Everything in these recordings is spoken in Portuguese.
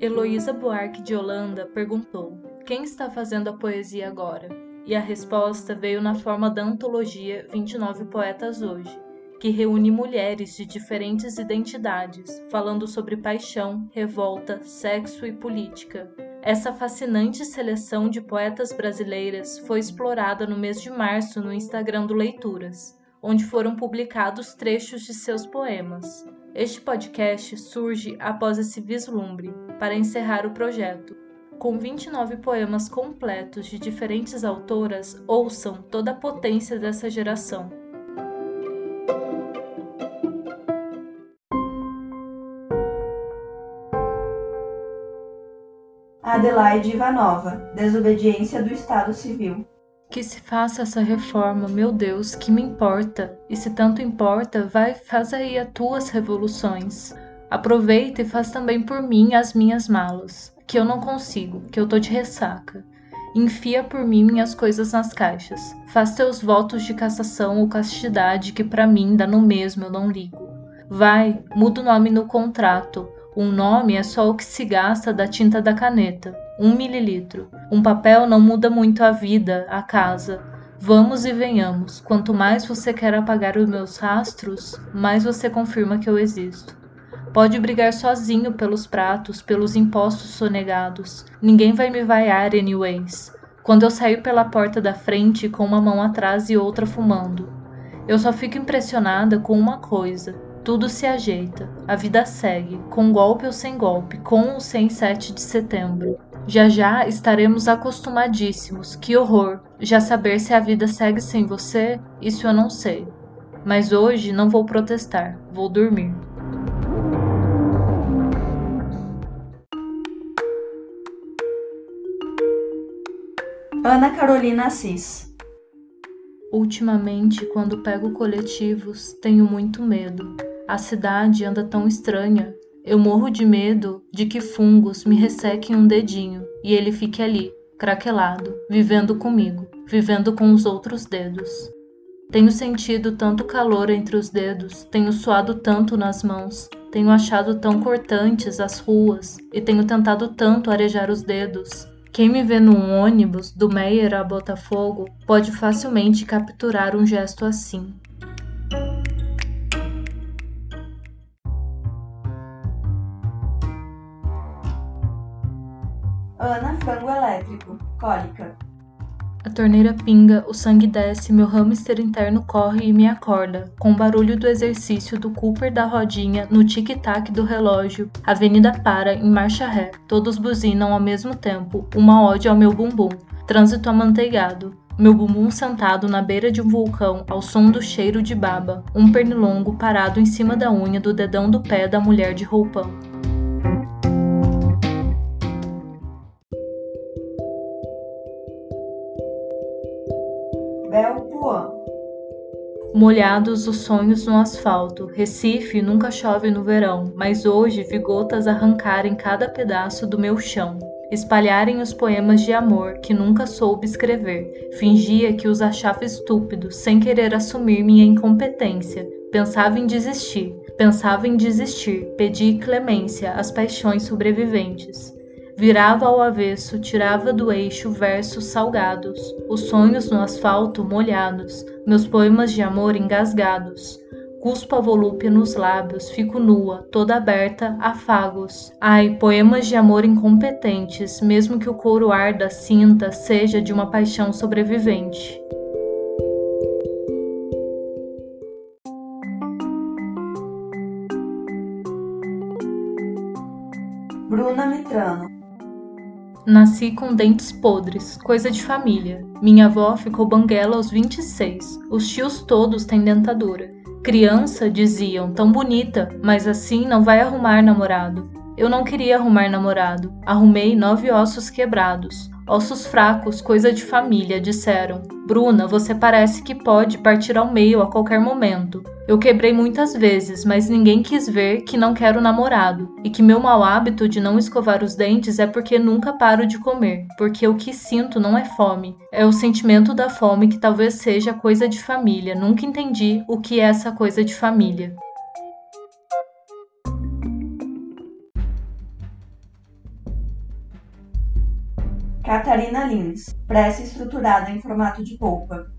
Heloísa Buarque de Holanda perguntou: Quem está fazendo a poesia agora? E a resposta veio na forma da antologia 29 Poetas Hoje, que reúne mulheres de diferentes identidades, falando sobre paixão, revolta, sexo e política. Essa fascinante seleção de poetas brasileiras foi explorada no mês de março no Instagram do Leituras, onde foram publicados trechos de seus poemas. Este podcast surge após esse vislumbre, para encerrar o projeto. Com 29 poemas completos de diferentes autoras, ouçam toda a potência dessa geração. Adelaide Ivanova, Desobediência do Estado Civil. Que se faça essa reforma, meu Deus, que me importa? E se tanto importa, vai, faz aí as tuas revoluções. Aproveita e faz também por mim as minhas malas, que eu não consigo, que eu tô de ressaca. Enfia por mim minhas coisas nas caixas. Faz teus votos de cassação ou castidade, que para mim dá no mesmo, eu não ligo. Vai, muda o nome no contrato, um nome é só o que se gasta da tinta da caneta, um mililitro. Um papel não muda muito a vida, a casa. Vamos e venhamos. Quanto mais você quer apagar os meus rastros, mais você confirma que eu existo. Pode brigar sozinho pelos pratos, pelos impostos sonegados. Ninguém vai me vaiar anyways. Quando eu sair pela porta da frente com uma mão atrás e outra fumando. Eu só fico impressionada com uma coisa tudo se ajeita, a vida segue, com golpe ou sem golpe, com ou sem 7 de setembro. Já já estaremos acostumadíssimos. Que horror! Já saber se a vida segue sem você, isso eu não sei. Mas hoje não vou protestar, vou dormir. Ana Carolina Assis Ultimamente, quando pego coletivos, tenho muito medo. A cidade anda tão estranha. Eu morro de medo de que fungos me ressequem um dedinho e ele fique ali, craquelado, vivendo comigo, vivendo com os outros dedos. Tenho sentido tanto calor entre os dedos, tenho suado tanto nas mãos, tenho achado tão cortantes as ruas e tenho tentado tanto arejar os dedos. Quem me vê num ônibus do Meyer a Botafogo pode facilmente capturar um gesto assim. Ana Frango Elétrico, cólica. A torneira pinga, o sangue desce, meu hamster interno corre e me acorda, com o barulho do exercício do Cooper da rodinha no tic-tac do relógio. A avenida para em marcha ré, todos buzinam ao mesmo tempo, uma ode ao meu bumbum. Trânsito amanteigado. Meu bumbum sentado na beira de um vulcão ao som do cheiro de baba, um pernilongo parado em cima da unha do dedão do pé da mulher de roupão. Molhados os sonhos no asfalto. Recife nunca chove no verão, mas hoje vi gotas arrancarem cada pedaço do meu chão. Espalharem os poemas de amor que nunca soube escrever. Fingia que os achava estúpidos, sem querer assumir minha incompetência. Pensava em desistir, pensava em desistir, pedi clemência às paixões sobreviventes. Virava ao avesso, tirava do eixo versos salgados, os sonhos no asfalto molhados, meus poemas de amor engasgados. Cuspo a volúpia nos lábios, fico nua, toda aberta, afagos. Ai, poemas de amor incompetentes, mesmo que o couro arda, cinta, seja de uma paixão sobrevivente. Bruna Mitrano Nasci com dentes podres, coisa de família. Minha avó ficou banguela aos 26. Os tios todos têm dentadura. Criança, diziam, tão bonita, mas assim não vai arrumar namorado. Eu não queria arrumar namorado. Arrumei nove ossos quebrados. Ossos fracos, coisa de família, disseram. Bruna, você parece que pode partir ao meio a qualquer momento. Eu quebrei muitas vezes, mas ninguém quis ver que não quero namorado e que meu mau hábito de não escovar os dentes é porque nunca paro de comer, porque o que sinto não é fome, é o sentimento da fome que talvez seja coisa de família. Nunca entendi o que é essa coisa de família. Catarina Lins. Prece estruturada em formato de polpa.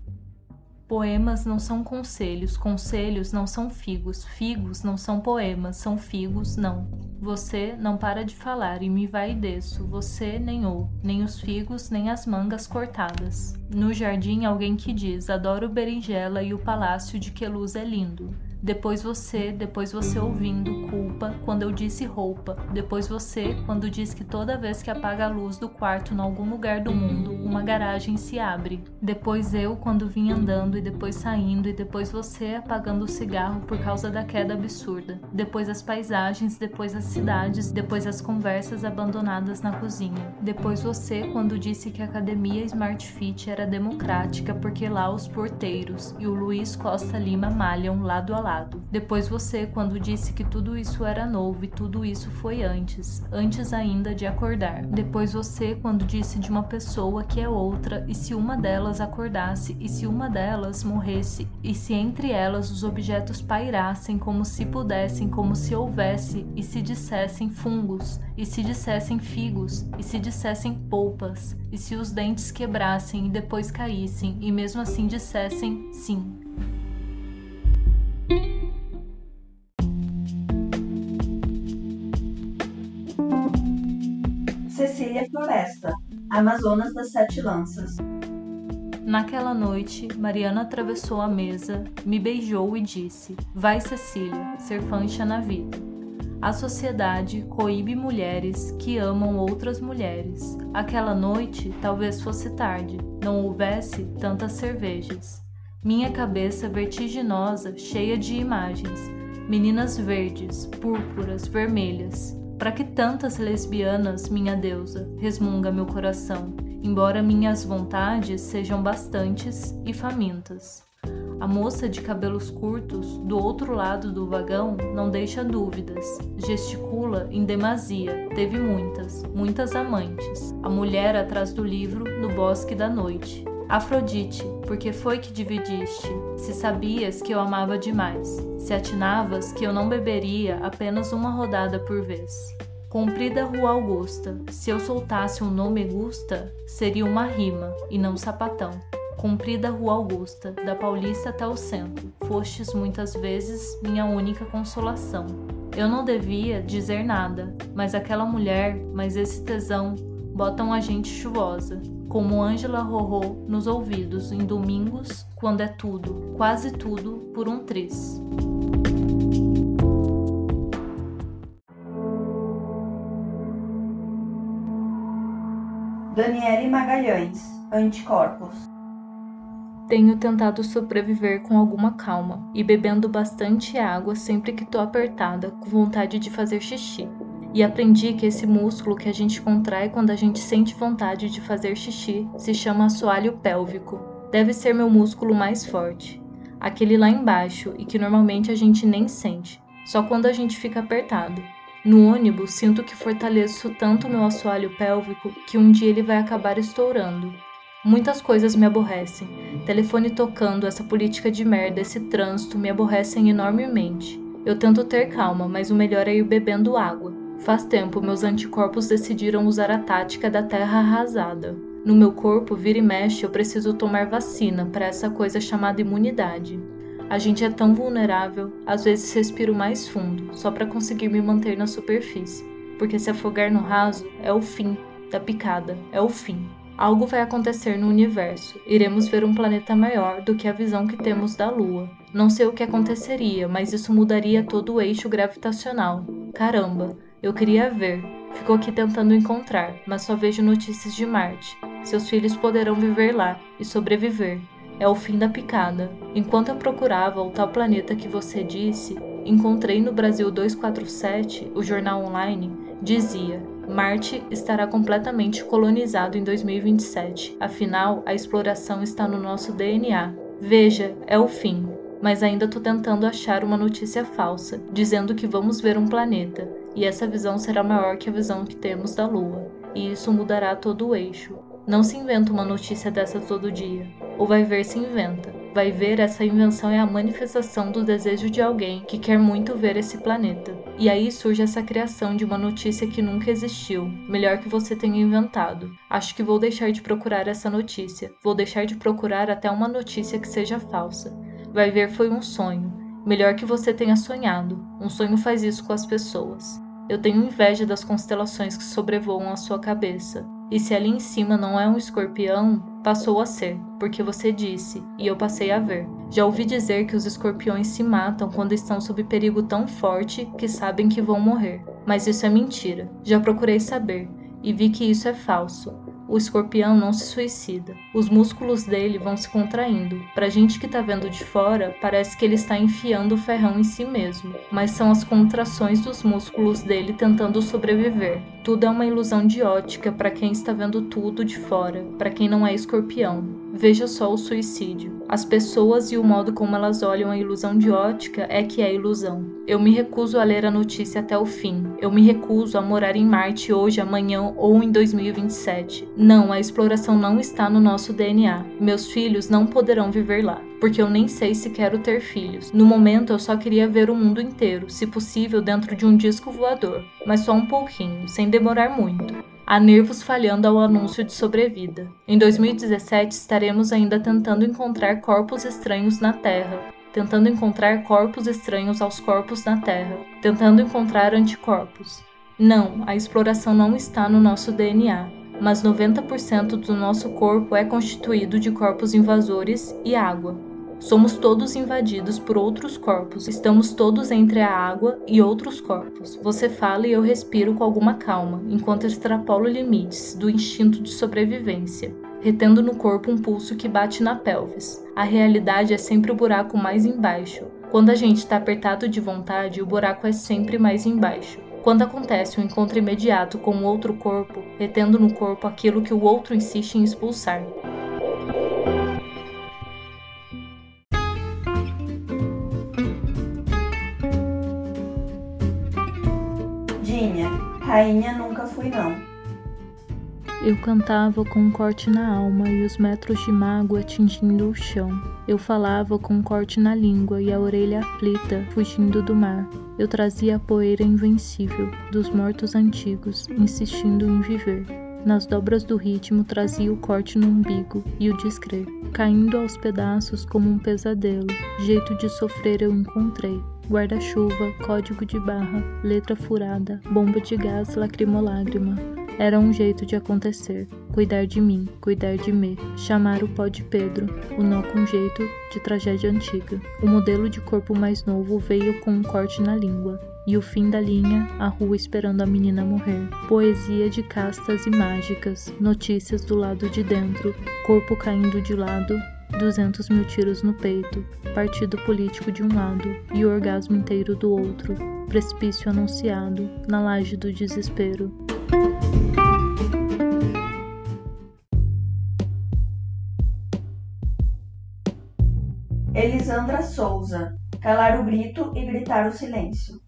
Poemas não são conselhos, conselhos não são figos, figos não são poemas, são figos não. Você não para de falar e me vai e desço, você nem ou, nem os figos, nem as mangas cortadas. No jardim alguém que diz, adoro berinjela e o palácio de que luz é lindo. Depois você, depois você ouvindo culpa quando eu disse roupa. Depois você, quando diz que toda vez que apaga a luz do quarto em algum lugar do mundo, uma garagem se abre. Depois eu, quando vim andando e depois saindo, e depois você apagando o cigarro por causa da queda absurda. Depois as paisagens, depois as cidades, depois as conversas abandonadas na cozinha. Depois você, quando disse que a academia Smart Fit era democrática porque lá os porteiros e o Luiz Costa Lima malham lado a lado lado. Depois você, quando disse que tudo isso era novo e tudo isso foi antes, antes ainda de acordar. Depois você, quando disse de uma pessoa que é outra e se uma delas acordasse e se uma delas morresse e se entre elas os objetos pairassem como se pudessem, como se houvesse e se dissessem fungos e se dissessem figos e se dissessem polpas e se os dentes quebrassem e depois caíssem e mesmo assim dissessem sim. Amazonas das Sete Lanças. Naquela noite, Mariana atravessou a mesa, me beijou e disse: Vai, Cecília, ser fancha na vida. A sociedade coíbe mulheres que amam outras mulheres. Aquela noite talvez fosse tarde, não houvesse tantas cervejas. Minha cabeça vertiginosa, cheia de imagens, meninas verdes, púrpuras, vermelhas, para que tantas lesbianas, minha deusa, resmunga meu coração, embora minhas vontades sejam bastantes e famintas. A moça de cabelos curtos, do outro lado do vagão, não deixa dúvidas. Gesticula em demasia, teve muitas, muitas amantes. A mulher atrás do livro, no bosque da noite. Afrodite, porque foi que dividiste? Se sabias que eu amava demais, se atinavas que eu não beberia apenas uma rodada por vez. Comprida Rua Augusta, se eu soltasse um nome Gusta, seria uma rima e não sapatão. Comprida Rua Augusta, da Paulista até o centro, fostes muitas vezes minha única consolação. Eu não devia dizer nada, mas aquela mulher, mas esse tesão, botam a gente chuvosa, como Ângela Rorô nos ouvidos em domingos, quando é tudo, quase tudo, por um tris. Daniele Magalhães, Anticorpos. Tenho tentado sobreviver com alguma calma e bebendo bastante água sempre que tô apertada, com vontade de fazer xixi. E aprendi que esse músculo que a gente contrai quando a gente sente vontade de fazer xixi se chama assoalho pélvico. Deve ser meu músculo mais forte. Aquele lá embaixo e que normalmente a gente nem sente, só quando a gente fica apertado. No ônibus, sinto que fortaleço tanto meu assoalho pélvico que um dia ele vai acabar estourando. Muitas coisas me aborrecem. Telefone tocando, essa política de merda, esse trânsito me aborrecem enormemente. Eu tento ter calma, mas o melhor é ir bebendo água. Faz tempo, meus anticorpos decidiram usar a tática da terra arrasada. No meu corpo, vira e mexe, eu preciso tomar vacina para essa coisa chamada imunidade. A gente é tão vulnerável, às vezes respiro mais fundo, só para conseguir me manter na superfície. Porque se afogar no raso é o fim da picada, é o fim. Algo vai acontecer no universo. Iremos ver um planeta maior do que a visão que temos da Lua. Não sei o que aconteceria, mas isso mudaria todo o eixo gravitacional. Caramba, eu queria ver. Ficou aqui tentando encontrar, mas só vejo notícias de Marte. Seus filhos poderão viver lá e sobreviver. É o fim da picada. Enquanto eu procurava o tal planeta que você disse, encontrei no Brasil 247, o jornal online, dizia: Marte estará completamente colonizado em 2027. Afinal, a exploração está no nosso DNA. Veja, é o fim. Mas ainda tô tentando achar uma notícia falsa, dizendo que vamos ver um planeta, e essa visão será maior que a visão que temos da Lua, e isso mudará todo o eixo. Não se inventa uma notícia dessa todo dia. Ou vai ver se inventa. Vai ver essa invenção é a manifestação do desejo de alguém que quer muito ver esse planeta. E aí surge essa criação de uma notícia que nunca existiu. Melhor que você tenha inventado. Acho que vou deixar de procurar essa notícia. Vou deixar de procurar até uma notícia que seja falsa. Vai ver foi um sonho. Melhor que você tenha sonhado. Um sonho faz isso com as pessoas. Eu tenho inveja das constelações que sobrevoam a sua cabeça. E se ali em cima não é um escorpião, passou a ser, porque você disse, e eu passei a ver. Já ouvi dizer que os escorpiões se matam quando estão sob perigo tão forte que sabem que vão morrer. Mas isso é mentira. Já procurei saber, e vi que isso é falso. O escorpião não se suicida. Os músculos dele vão se contraindo. Pra gente que tá vendo de fora, parece que ele está enfiando o ferrão em si mesmo, mas são as contrações dos músculos dele tentando sobreviver. Tudo é uma ilusão de ótica para quem está vendo tudo de fora, para quem não é escorpião. Veja só o suicídio. As pessoas e o modo como elas olham a ilusão de ótica é que é ilusão. Eu me recuso a ler a notícia até o fim. Eu me recuso a morar em Marte hoje, amanhã ou em 2027. Não, a exploração não está no nosso DNA. Meus filhos não poderão viver lá porque eu nem sei se quero ter filhos. No momento eu só queria ver o mundo inteiro, se possível dentro de um disco voador, mas só um pouquinho, sem demorar muito. Há nervos falhando ao anúncio de sobrevida. Em 2017 estaremos ainda tentando encontrar corpos estranhos na Terra, tentando encontrar corpos estranhos aos corpos na Terra, tentando encontrar anticorpos. Não, a exploração não está no nosso DNA mas 90% do nosso corpo é constituído de corpos invasores e água. Somos todos invadidos por outros corpos, estamos todos entre a água e outros corpos. Você fala e eu respiro com alguma calma, enquanto extrapolo limites do instinto de sobrevivência, retendo no corpo um pulso que bate na pelvis. A realidade é sempre o buraco mais embaixo. Quando a gente está apertado de vontade, o buraco é sempre mais embaixo. Quando acontece um encontro imediato com outro corpo, retendo no corpo aquilo que o outro insiste em expulsar. Rainha nunca fui não. Eu cantava com um corte na alma e os metros de mágoa atingindo o chão. Eu falava com um corte na língua e a orelha aflita, fugindo do mar. Eu trazia a poeira invencível dos mortos antigos, insistindo em viver. Nas dobras do ritmo trazia o corte no umbigo e o descrer, caindo aos pedaços como um pesadelo. Jeito de sofrer eu encontrei. Guarda-chuva, código de barra, letra furada, bomba de gás, lacrimolágrima. Era um jeito de acontecer. Cuidar de mim, cuidar de me. Chamar o pó de Pedro, o nó com jeito de tragédia antiga. O modelo de corpo mais novo veio com um corte na língua. E o fim da linha, a rua esperando a menina morrer. Poesia de castas e mágicas, notícias do lado de dentro, corpo caindo de lado, 200 mil tiros no peito, partido político de um lado e o orgasmo inteiro do outro, precipício anunciado na laje do desespero. Elisandra Souza. Calar o grito e gritar o silêncio.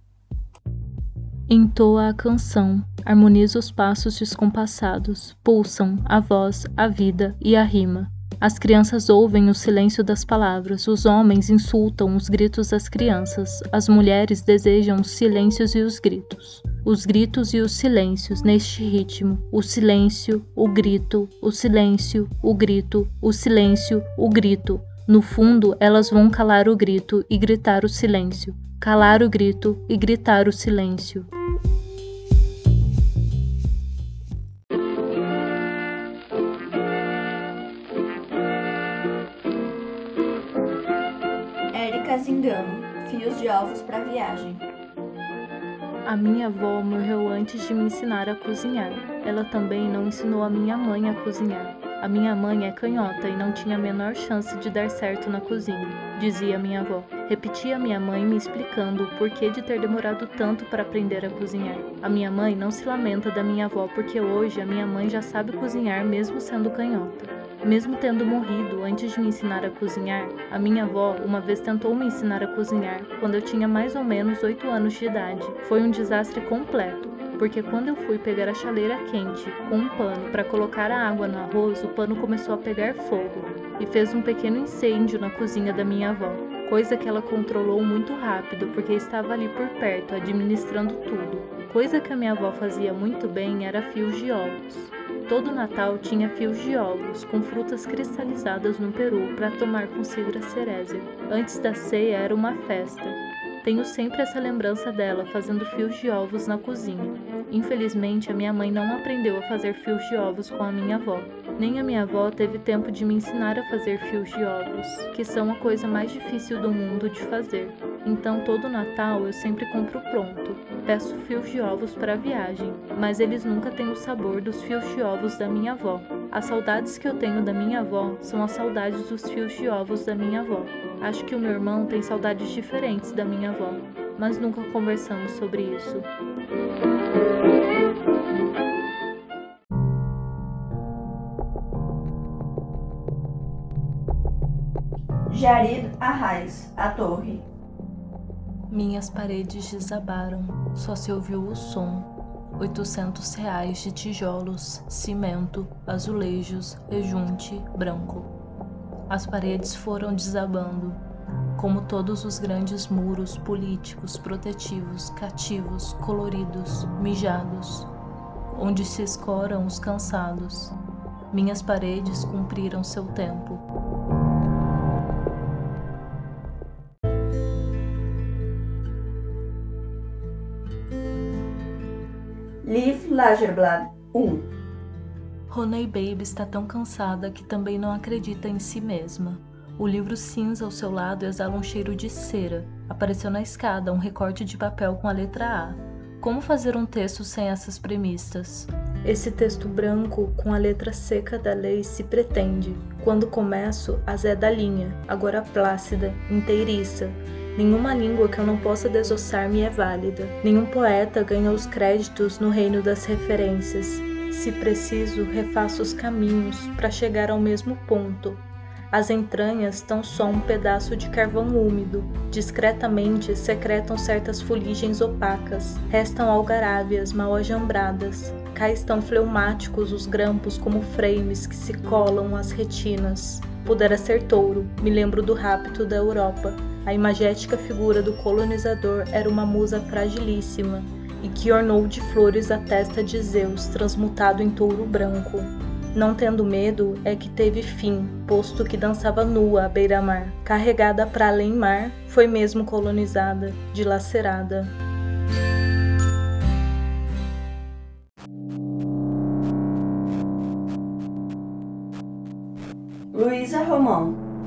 Entoa a canção, harmoniza os passos descompassados, pulsam a voz, a vida e a rima. As crianças ouvem o silêncio das palavras, os homens insultam os gritos das crianças, as mulheres desejam os silêncios e os gritos. Os gritos e os silêncios neste ritmo, o silêncio, o grito, o silêncio, o grito, o silêncio, o grito. No fundo, elas vão calar o grito e gritar o silêncio, calar o grito e gritar o silêncio. Ovos para viagem. A minha avó morreu antes de me ensinar a cozinhar. Ela também não ensinou a minha mãe a cozinhar. A minha mãe é canhota e não tinha a menor chance de dar certo na cozinha, dizia minha avó. Repeti a minha mãe me explicando o porquê de ter demorado tanto para aprender a cozinhar. A minha mãe não se lamenta da minha avó porque hoje a minha mãe já sabe cozinhar mesmo sendo canhota. Mesmo tendo morrido antes de me ensinar a cozinhar, a minha avó uma vez tentou me ensinar a cozinhar quando eu tinha mais ou menos 8 anos de idade. Foi um desastre completo, porque quando eu fui pegar a chaleira quente com um pano para colocar a água no arroz, o pano começou a pegar fogo e fez um pequeno incêndio na cozinha da minha avó, coisa que ela controlou muito rápido porque estava ali por perto administrando tudo. Coisa que a minha avó fazia muito bem era fios de ovos. Todo Natal tinha fios de ovos com frutas cristalizadas no peru para tomar consigo a cerésia. Antes da ceia era uma festa. Tenho sempre essa lembrança dela fazendo fios de ovos na cozinha. Infelizmente, a minha mãe não aprendeu a fazer fios de ovos com a minha avó. Nem a minha avó teve tempo de me ensinar a fazer fios de ovos, que são a coisa mais difícil do mundo de fazer. Então, todo Natal eu sempre compro pronto. Peço fios de ovos para a viagem, mas eles nunca têm o sabor dos fios de ovos da minha avó. As saudades que eu tenho da minha avó são as saudades dos fios de ovos da minha avó. Acho que o meu irmão tem saudades diferentes da minha avó, mas nunca conversamos sobre isso. Jarid Arraes, A Torre. Minhas paredes desabaram, só se ouviu o som. Oitocentos reais de tijolos, cimento, azulejos, rejunte, branco. As paredes foram desabando, como todos os grandes muros políticos protetivos, cativos, coloridos, mijados, onde se escoram os cansados. Minhas paredes cumpriram seu tempo. Lagerblad 1 Roney Baby está tão cansada que também não acredita em si mesma. O livro cinza ao seu lado exala um cheiro de cera. Apareceu na escada um recorte de papel com a letra A. Como fazer um texto sem essas premissas? Esse texto branco com a letra seca da lei se pretende. Quando começo, a Zé da linha, agora plácida, inteiriça, Nenhuma língua que eu não possa desossar me é válida. Nenhum poeta ganha os créditos no reino das referências. Se preciso, refaço os caminhos para chegar ao mesmo ponto. As entranhas tão só um pedaço de carvão úmido. Discretamente secretam certas fuligens opacas. Restam algarávias mal ajambradas. Cá estão fleumáticos os grampos como frames que se colam às retinas. Pudera ser touro, me lembro do rapto da Europa a imagética figura do colonizador era uma musa fragilíssima e que ornou de flores a testa de Zeus, transmutado em touro branco. Não tendo medo, é que teve fim, posto que dançava nua à beira-mar. Carregada para além mar, foi mesmo colonizada, dilacerada.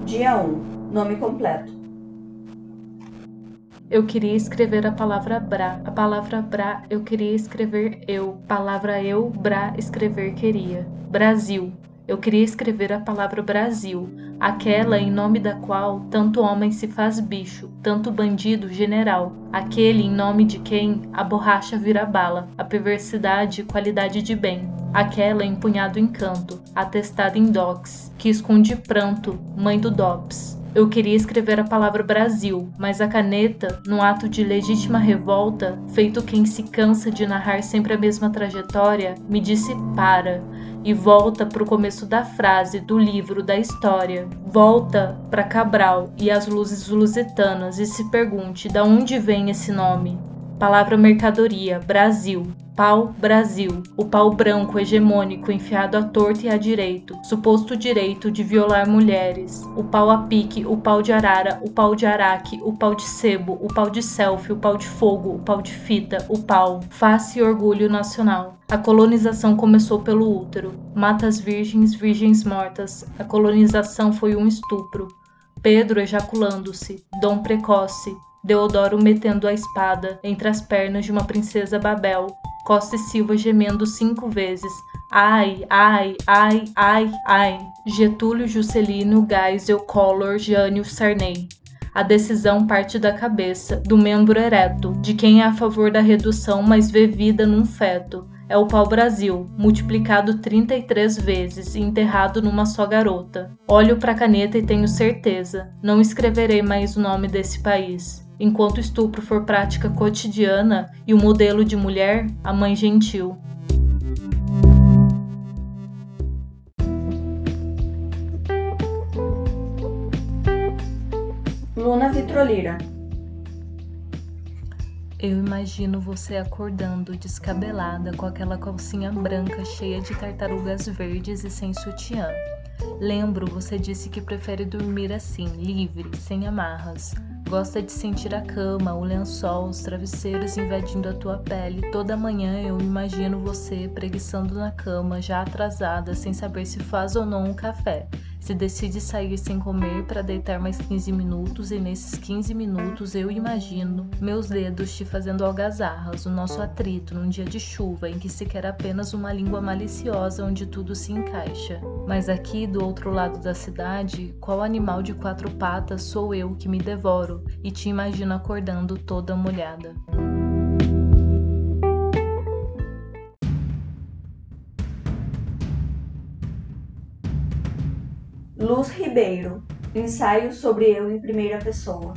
Dia 1, nome completo. Eu queria escrever a palavra bra. A palavra bra eu queria escrever eu. Palavra eu, bra, escrever queria. Brasil. Eu queria escrever a palavra Brasil, aquela em nome da qual tanto homem se faz bicho, tanto bandido general, aquele em nome de quem a borracha vira bala, a perversidade qualidade de bem, aquela empunhado encanto, atestada em docs, que esconde pranto, mãe do dops. Eu queria escrever a palavra Brasil, mas a caneta, num ato de legítima revolta, feito quem se cansa de narrar sempre a mesma trajetória, me disse para e volta para o começo da frase do livro da história. Volta para Cabral e as luzes lusitanas e se pergunte de onde vem esse nome. Palavra mercadoria, Brasil. Pau Brasil, o pau branco hegemônico enfiado à torta e à direito, suposto direito de violar mulheres, o pau a pique, o pau de arara, o pau de araque, o pau de sebo, o pau de selfie, o pau de fogo, o pau de fita, o pau, face e orgulho nacional. A colonização começou pelo útero. Matas virgens, virgens mortas. A colonização foi um estupro. Pedro ejaculando-se, Dom precoce, Deodoro metendo a espada entre as pernas de uma princesa Babel, Costa e Silva gemendo cinco vezes. Ai, ai, ai, ai, ai. Getúlio, Juscelino, Geisel, Collor, Jânio, Sarney. A decisão parte da cabeça, do membro ereto, de quem é a favor da redução, mas vê vida num feto. É o pau-brasil, multiplicado 33 vezes e enterrado numa só garota. Olho para a caneta e tenho certeza, não escreverei mais o nome desse país. Enquanto o estupro for prática cotidiana e o modelo de mulher, a mãe gentil. Luna Vitrolira. Eu imagino você acordando descabelada com aquela calcinha branca cheia de tartarugas verdes e sem sutiã. Lembro, você disse que prefere dormir assim, livre, sem amarras. Gosta de sentir a cama, o lençol, os travesseiros invadindo a tua pele. Toda manhã eu imagino você preguiçando na cama, já atrasada, sem saber se faz ou não um café se decide sair sem comer para deitar mais 15 minutos e nesses 15 minutos eu imagino meus dedos te fazendo algazarras, o nosso atrito num dia de chuva em que se quer apenas uma língua maliciosa onde tudo se encaixa. Mas aqui do outro lado da cidade, qual animal de quatro patas sou eu que me devoro e te imagino acordando toda molhada. Luz Ribeiro. Ensaio sobre eu em primeira pessoa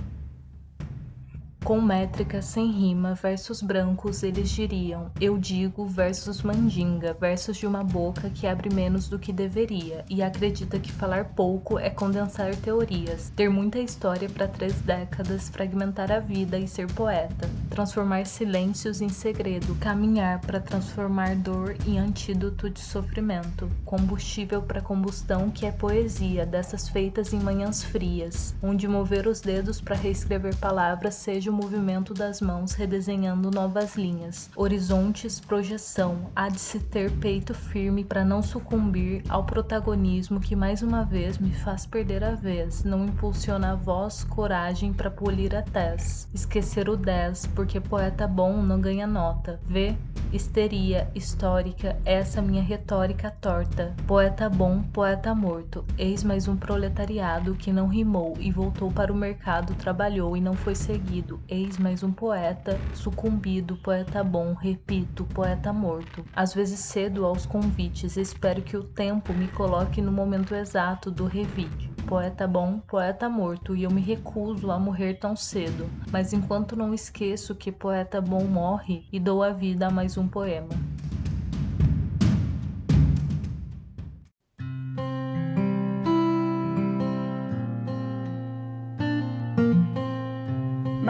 com métrica sem rima, versos brancos eles diriam, eu digo versus mandinga, versos de uma boca que abre menos do que deveria e acredita que falar pouco é condensar teorias, ter muita história para três décadas, fragmentar a vida e ser poeta, transformar silêncios em segredo, caminhar para transformar dor em antídoto de sofrimento, combustível para combustão que é poesia, dessas feitas em manhãs frias, onde mover os dedos para reescrever palavras seja movimento das mãos redesenhando novas linhas, horizontes, projeção, há de se ter peito firme para não sucumbir ao protagonismo que mais uma vez me faz perder a vez, não impulsiona a voz, coragem para polir a tez, esquecer o 10, porque poeta bom não ganha nota, vê? Histeria histórica, essa minha retórica torta. Poeta bom, poeta morto. Eis mais um proletariado que não rimou e voltou para o mercado, trabalhou e não foi seguido. Eis mais um poeta sucumbido, poeta bom, repito, poeta morto. Às vezes cedo aos convites, espero que o tempo me coloque no momento exato do revide. Poeta bom, poeta morto, e eu me recuso a morrer tão cedo. Mas enquanto não esqueço que poeta bom morre e dou a vida a mais um poema.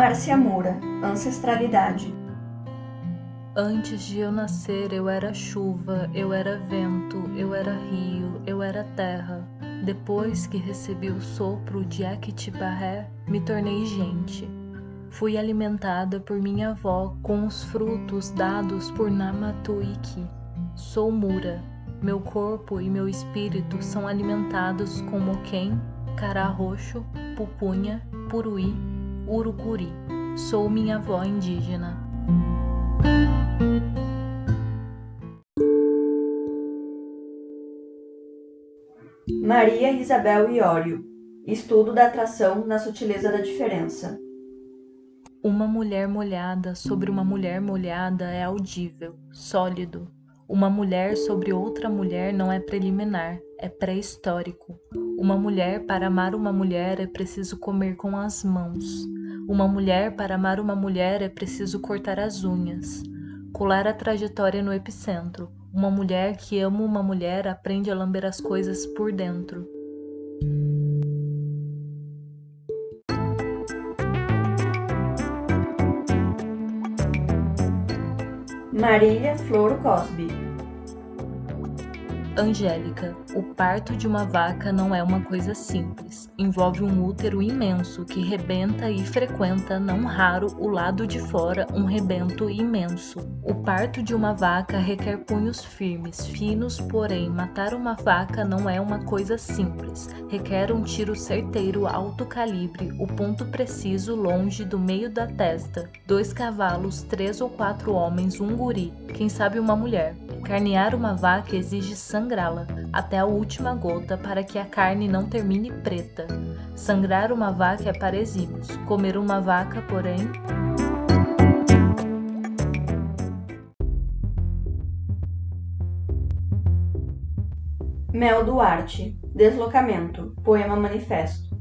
Márcia Moura, Ancestralidade. Antes de eu nascer, eu era chuva, eu era vento, eu era rio, eu era terra. Depois que recebi o sopro de Akitibarré, me tornei gente. Fui alimentada por minha avó com os frutos dados por Namatuiki. Sou Mura. Meu corpo e meu espírito são alimentados com moquém, cará roxo, pupunha, puruí Urucuri. Sou minha avó indígena. Maria Isabel Iório. Estudo da atração na sutileza da diferença. Uma mulher molhada sobre uma mulher molhada é audível, sólido. Uma mulher sobre outra mulher não é preliminar, é pré-histórico. Uma mulher para amar uma mulher é preciso comer com as mãos. Uma mulher, para amar uma mulher, é preciso cortar as unhas. Colar a trajetória no epicentro. Uma mulher que ama uma mulher aprende a lamber as coisas por dentro. Marília Flor Cosby Angélica, o parto de uma vaca não é uma coisa simples. Envolve um útero imenso que rebenta e frequenta, não raro, o lado de fora, um rebento imenso. O parto de uma vaca requer punhos firmes, finos, porém, matar uma vaca não é uma coisa simples. Requer um tiro certeiro, alto calibre, o ponto preciso longe do meio da testa. Dois cavalos, três ou quatro homens, um guri, quem sabe uma mulher. Carnear uma vaca exige sangue sangrá-la até a última gota para que a carne não termine preta. Sangrar uma vaca é para exímios, comer uma vaca, porém. Mel Duarte, Deslocamento, Poema Manifesto.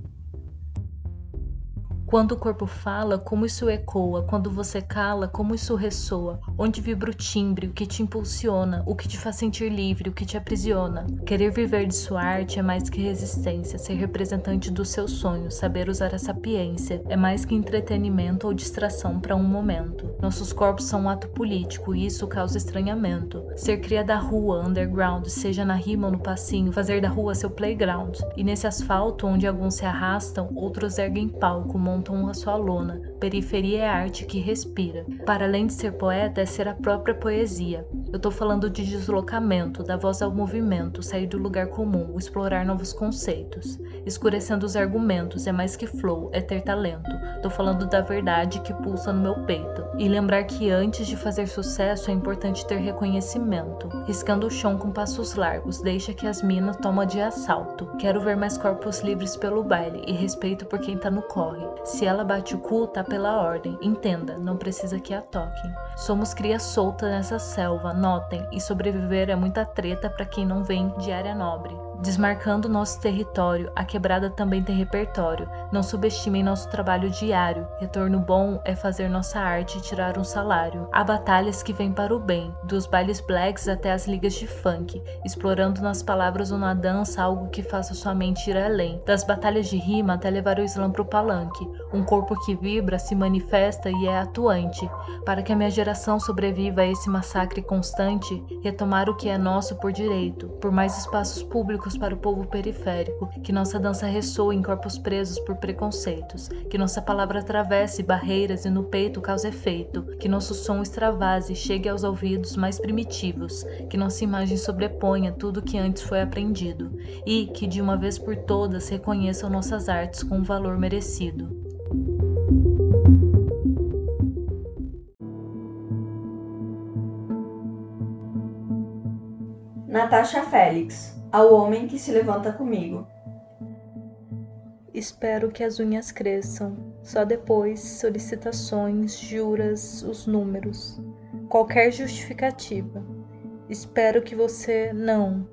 Quando o corpo fala, como isso ecoa, quando você cala, como isso ressoa, onde vibra o timbre, o que te impulsiona, o que te faz sentir livre, o que te aprisiona. Querer viver de sua arte é mais que resistência, ser representante dos seus sonhos, saber usar a sapiência, é mais que entretenimento ou distração para um momento. Nossos corpos são um ato político e isso causa estranhamento. Ser cria da rua, underground, seja na rima ou no passinho, fazer da rua seu playground. E nesse asfalto onde alguns se arrastam, outros erguem palco, montam a sua lona. Periferia é arte que respira. Para além de ser poeta, é ser a própria poesia. Eu tô falando de deslocamento, da voz ao movimento, sair do lugar comum, explorar novos conceitos. Escurecendo os argumentos, é mais que flow, é ter talento. Tô falando da verdade que pulsa no meu peito. E lembrar que antes de fazer sucesso é importante ter reconhecimento. Riscando o chão com passos largos, deixa que as minas tomam de assalto. Quero ver mais corpos livres pelo baile e respeito por quem tá no corre. Se ela bate o cu, tá pela ordem. Entenda, não precisa que a toquem. Somos cria solta nessa selva, notem, e sobreviver é muita treta para quem não vem de área nobre desmarcando nosso território, a quebrada também tem repertório. Não subestimem nosso trabalho diário. Retorno bom é fazer nossa arte e tirar um salário. Há batalhas que vêm para o bem, dos bailes blacks até as ligas de funk, explorando nas palavras ou na dança algo que faça sua mente ir além. Das batalhas de rima até levar o slam pro palanque. Um corpo que vibra, se manifesta e é atuante. Para que a minha geração sobreviva a esse massacre constante, retomar o que é nosso por direito, por mais espaços públicos para o povo periférico, que nossa dança ressoe em corpos presos por preconceitos, que nossa palavra atravesse barreiras e no peito cause efeito, que nosso som extravase e chegue aos ouvidos mais primitivos, que nossa imagem sobreponha tudo que antes foi aprendido, e que de uma vez por todas reconheçam nossas artes com o valor merecido. Natasha Félix ao homem que se levanta comigo. Espero que as unhas cresçam, só depois solicitações, juras, os números, qualquer justificativa. Espero que você não,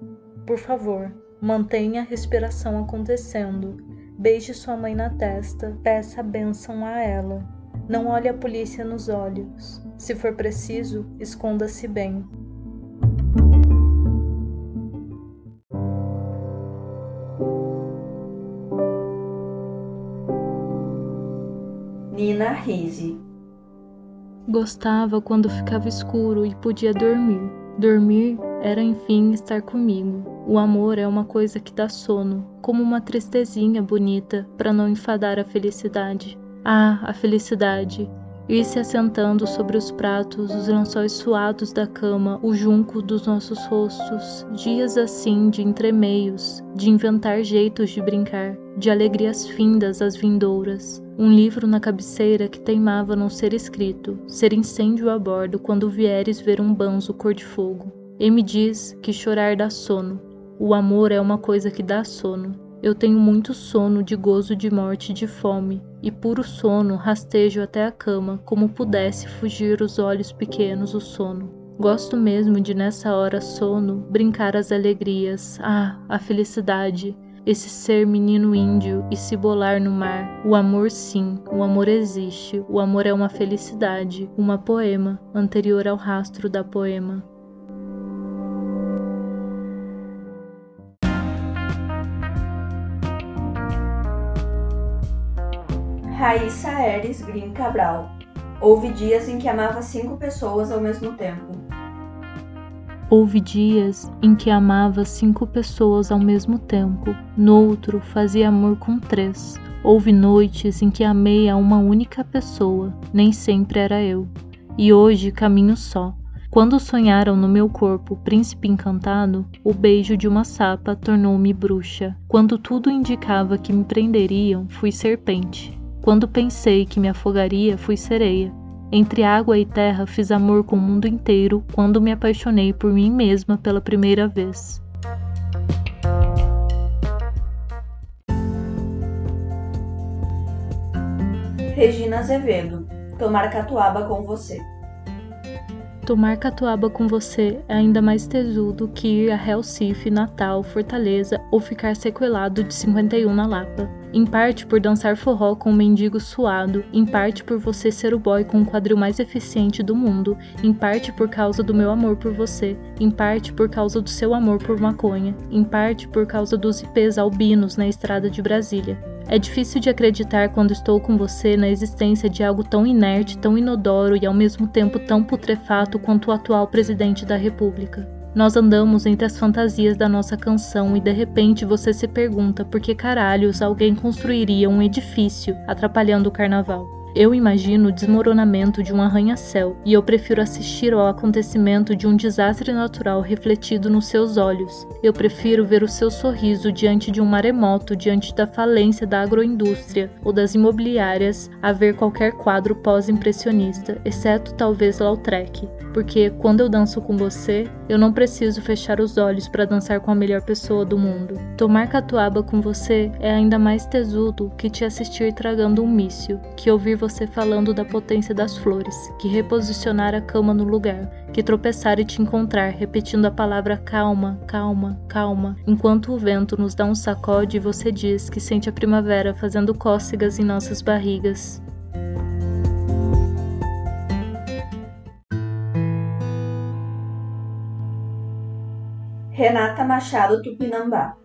por favor, mantenha a respiração acontecendo. Beije sua mãe na testa, peça a bênção a ela. Não olhe a polícia nos olhos. Se for preciso, esconda-se bem. Rise. Gostava quando ficava escuro e podia dormir. Dormir era enfim estar comigo. O amor é uma coisa que dá sono, como uma tristezinha bonita para não enfadar a felicidade. Ah, a felicidade! ir se assentando sobre os pratos, os lençóis suados da cama, o junco dos nossos rostos, dias assim de entremeios, de inventar jeitos de brincar, de alegrias findas às vindouras. Um livro na cabeceira que teimava não ser escrito, ser incêndio a bordo quando vieres ver um banzo cor de fogo. E me diz que chorar dá sono. O amor é uma coisa que dá sono. Eu tenho muito sono de gozo de morte de fome, e puro sono rastejo até a cama, como pudesse fugir os olhos pequenos o sono. Gosto mesmo de nessa hora sono brincar as alegrias, ah, a felicidade, esse ser menino índio e se bolar no mar. O amor sim, o amor existe, o amor é uma felicidade, uma poema, anterior ao rastro da poema. Raíssa Aires Green Cabral. Houve dias em que amava cinco pessoas ao mesmo tempo. Houve dias em que amava cinco pessoas ao mesmo tempo, noutro fazia amor com três. Houve noites em que amei a uma única pessoa, nem sempre era eu. E hoje caminho só. Quando sonharam no meu corpo príncipe encantado, o beijo de uma sapa tornou-me bruxa. Quando tudo indicava que me prenderiam, fui serpente. Quando pensei que me afogaria, fui sereia. Entre água e terra fiz amor com o mundo inteiro quando me apaixonei por mim mesma pela primeira vez. Regina Azevedo, tomar catuaba com você. Tomar catuaba com você é ainda mais tesudo que ir a Recife, Natal, Fortaleza ou ficar sequelado de 51 na Lapa. Em parte por dançar forró com um mendigo suado, em parte por você ser o boy com o quadril mais eficiente do mundo, em parte por causa do meu amor por você, em parte por causa do seu amor por maconha, em parte por causa dos IPs albinos na estrada de Brasília. É difícil de acreditar quando estou com você na existência de algo tão inerte, tão inodoro e ao mesmo tempo tão putrefato quanto o atual presidente da República. Nós andamos entre as fantasias da nossa canção e de repente você se pergunta por que caralhos alguém construiria um edifício atrapalhando o carnaval. Eu imagino o desmoronamento de um arranha-céu e eu prefiro assistir ao acontecimento de um desastre natural refletido nos seus olhos. Eu prefiro ver o seu sorriso diante de um maremoto, diante da falência da agroindústria ou das imobiliárias, a ver qualquer quadro pós-impressionista, exceto talvez Lautrec porque quando eu danço com você, eu não preciso fechar os olhos para dançar com a melhor pessoa do mundo. Tomar catuaba com você é ainda mais tesudo que te assistir tragando um míssil, que ouvir você falando da potência das flores, que reposicionar a cama no lugar, que tropeçar e te encontrar repetindo a palavra calma, calma, calma, enquanto o vento nos dá um sacode e você diz que sente a primavera fazendo cócegas em nossas barrigas. Renata Machado Tupinambá.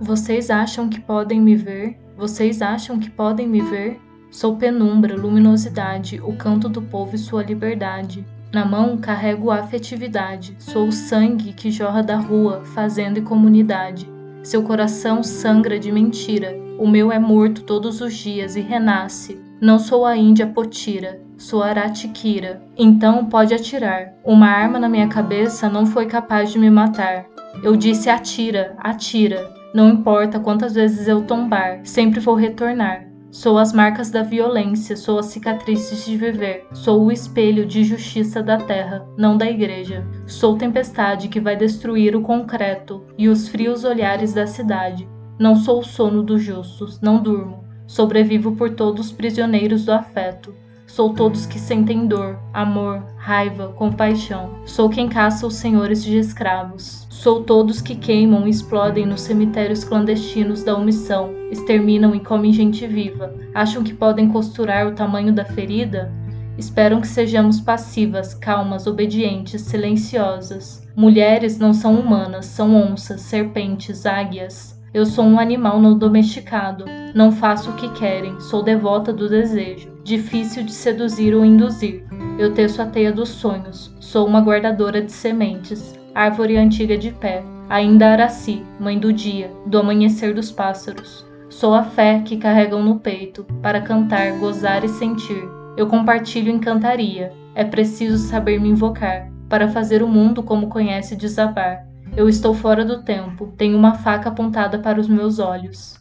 Vocês acham que podem me ver? Vocês acham que podem me ver? Sou penumbra, luminosidade, o canto do povo e sua liberdade. Na mão carrego afetividade, sou o sangue que jorra da rua, fazenda e comunidade. Seu coração sangra de mentira, o meu é morto todos os dias e renasce. Não sou a Índia Potira, sou Aratikira. Então pode atirar. Uma arma na minha cabeça não foi capaz de me matar. Eu disse atira, atira. Não importa quantas vezes eu tombar, sempre vou retornar. Sou as marcas da violência, sou as cicatrizes de viver, sou o espelho de justiça da terra, não da igreja. Sou tempestade que vai destruir o concreto e os frios olhares da cidade. Não sou o sono dos justos, não durmo. Sobrevivo por todos os prisioneiros do afeto. Sou todos que sentem dor, amor, raiva, compaixão. Sou quem caça os senhores de escravos. Sou todos que queimam e explodem nos cemitérios clandestinos da omissão, exterminam e comem gente viva. Acham que podem costurar o tamanho da ferida? Esperam que sejamos passivas, calmas, obedientes, silenciosas. Mulheres não são humanas, são onças, serpentes, águias. Eu sou um animal não domesticado. Não faço o que querem, sou devota do desejo, difícil de seduzir ou induzir. Eu teço a teia dos sonhos, sou uma guardadora de sementes, árvore antiga de pé, ainda Araci, mãe do dia, do amanhecer dos pássaros. Sou a fé que carregam no peito, para cantar, gozar e sentir. Eu compartilho encantaria. É preciso saber me invocar, para fazer o mundo como conhece desabar. Eu estou fora do tempo, tenho uma faca apontada para os meus olhos.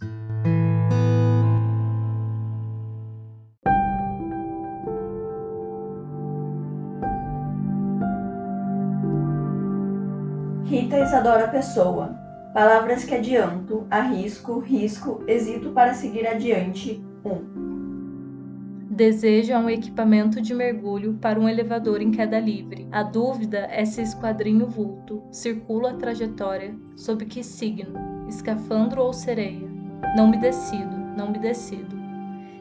Rita Isadora Pessoa. Palavras que adianto, arrisco, risco, hesito para seguir adiante. 1. Um deseja um equipamento de mergulho para um elevador em queda livre. A dúvida é se esquadrinho vulto circula a trajetória sob que signo, escafandro ou sereia. Não me decido, não me decido.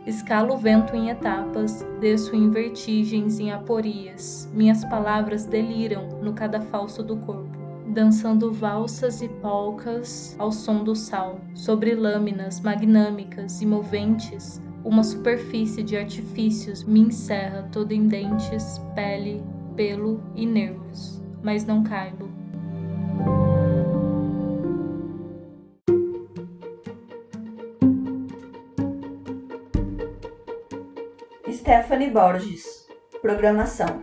Escalo o vento em etapas, desço em vertigens, em aporias. Minhas palavras deliram no cadafalso do corpo dançando valsas e polcas ao som do sal, sobre lâminas magnâmicas e moventes, uma superfície de artifícios me encerra todo em dentes, pele, pelo e nervos, mas não caibo. Stephanie Borges Programação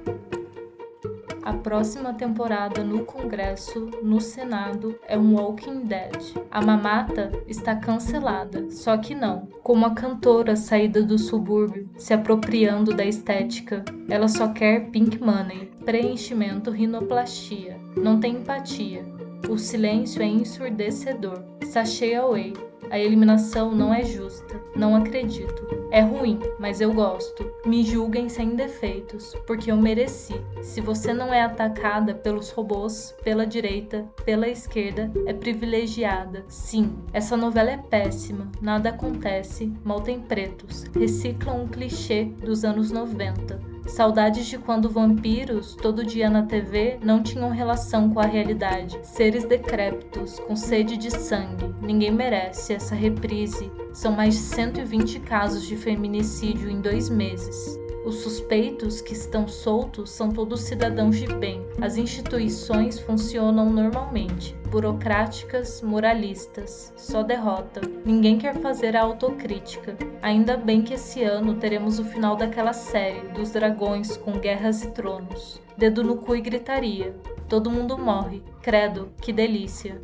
a próxima temporada no Congresso, no Senado, é um Walking Dead. A mamata está cancelada, só que não. Como a cantora saída do subúrbio, se apropriando da estética, ela só quer pink money, preenchimento, rinoplastia. Não tem empatia. O silêncio é ensurdecedor. Sachê away. A eliminação não é justa, não acredito. É ruim, mas eu gosto. Me julguem sem defeitos, porque eu mereci. Se você não é atacada pelos robôs, pela direita, pela esquerda, é privilegiada. Sim, essa novela é péssima, nada acontece, mal tem pretos. Reciclam um clichê dos anos 90 Saudades de quando vampiros, todo dia na TV, não tinham relação com a realidade. Seres decrépitos, com sede de sangue. Ninguém merece essa reprise. São mais de 120 casos de feminicídio em dois meses. Os suspeitos que estão soltos são todos cidadãos de bem. As instituições funcionam normalmente, burocráticas, moralistas, só derrota. Ninguém quer fazer a autocrítica. Ainda bem que esse ano teremos o final daquela série dos dragões com guerras e tronos. Dedo no cu e gritaria. Todo mundo morre. Credo, que delícia.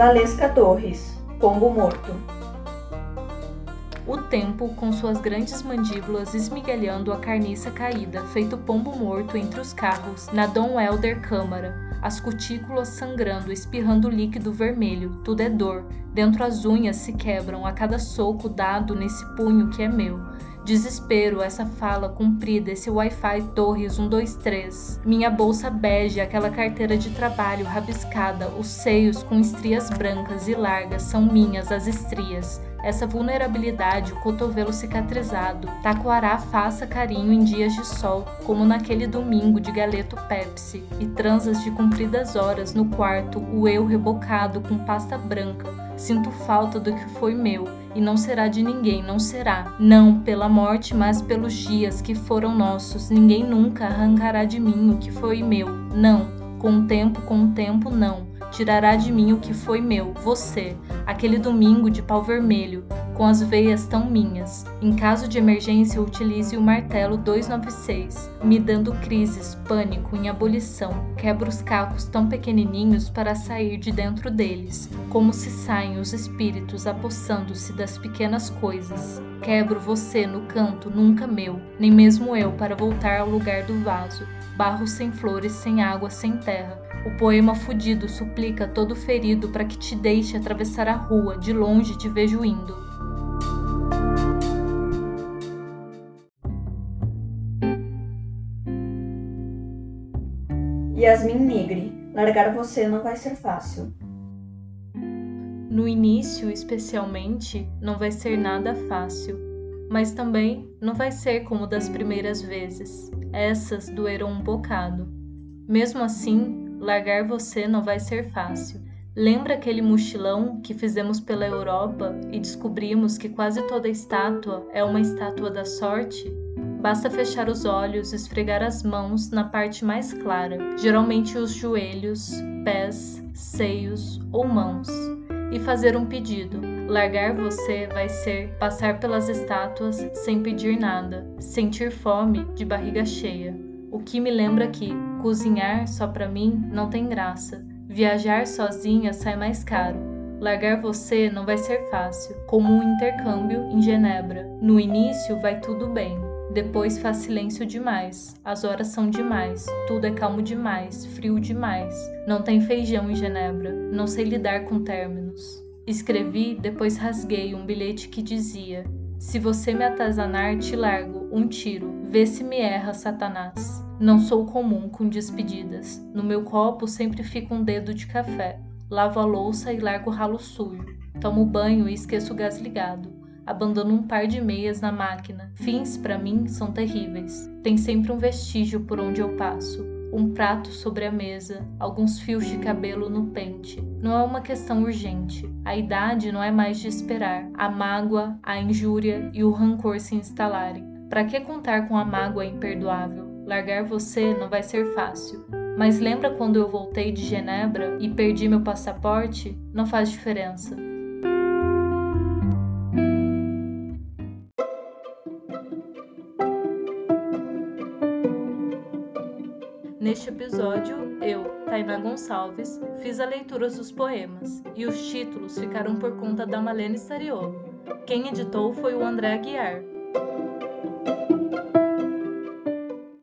Valesca Torres, Pombo Morto. O tempo, com suas grandes mandíbulas esmigalhando a carniça caída, feito pombo morto entre os carros, na Dom Helder Câmara, as cutículas sangrando, espirrando líquido vermelho, tudo é dor. Dentro as unhas se quebram a cada soco dado nesse punho que é meu. Desespero, essa fala comprida, esse Wi-Fi Torres 123. Minha bolsa bege, aquela carteira de trabalho rabiscada, os seios com estrias brancas e largas são minhas as estrias. Essa vulnerabilidade, o cotovelo cicatrizado, Taquará faça carinho em dias de sol, como naquele domingo de galeto Pepsi, e transas de compridas horas no quarto, o eu rebocado com pasta branca. Sinto falta do que foi meu, e não será de ninguém, não será. Não pela morte, mas pelos dias que foram nossos. Ninguém nunca arrancará de mim o que foi meu. Não. Com o tempo, com o tempo, não tirará de mim o que foi meu, você, aquele domingo de pau vermelho, com as veias tão minhas. Em caso de emergência, utilize o martelo 296, me dando crises, pânico em abolição. Quebra os cacos tão pequenininhos para sair de dentro deles, como se saem os espíritos apossando-se das pequenas coisas. Quebro você no canto nunca meu, nem mesmo eu para voltar ao lugar do vaso. Barro sem flores, sem água, sem terra o poema fudido suplica todo ferido para que te deixe atravessar a rua, de longe te vejo indo. Yasmin Nigri, largar você não vai ser fácil. No início, especialmente, não vai ser nada fácil, mas também não vai ser como das primeiras vezes. Essas doeram um bocado. Mesmo assim, largar você não vai ser fácil. Lembra aquele mochilão que fizemos pela Europa e descobrimos que quase toda estátua é uma estátua da sorte? Basta fechar os olhos, esfregar as mãos na parte mais clara, geralmente os joelhos, pés, seios ou mãos, e fazer um pedido. Largar você vai ser passar pelas estátuas sem pedir nada, sentir fome de barriga cheia. O que me lembra que Cozinhar só para mim não tem graça. Viajar sozinha sai mais caro. Largar você não vai ser fácil, como um intercâmbio em Genebra. No início vai tudo bem, depois faz silêncio demais, as horas são demais, tudo é calmo demais, frio demais. Não tem feijão em Genebra, não sei lidar com términos. Escrevi, depois rasguei um bilhete que dizia: Se você me atazanar, te largo um tiro, vê se me erra, Satanás. Não sou comum com despedidas. No meu copo sempre fica um dedo de café. Lavo a louça e largo o ralo sujo. Tomo banho e esqueço o gás ligado. Abandono um par de meias na máquina. Fins, para mim, são terríveis. Tem sempre um vestígio por onde eu passo. Um prato sobre a mesa, alguns fios de cabelo no pente. Não é uma questão urgente. A idade não é mais de esperar. A mágoa, a injúria e o rancor se instalarem. Para que contar com a mágoa imperdoável? Largar você não vai ser fácil. Mas lembra quando eu voltei de Genebra e perdi meu passaporte? Não faz diferença. Neste episódio, eu, Tainá Gonçalves, fiz a leitura dos poemas e os títulos ficaram por conta da Malene Stariolo. Quem editou foi o André Aguiar,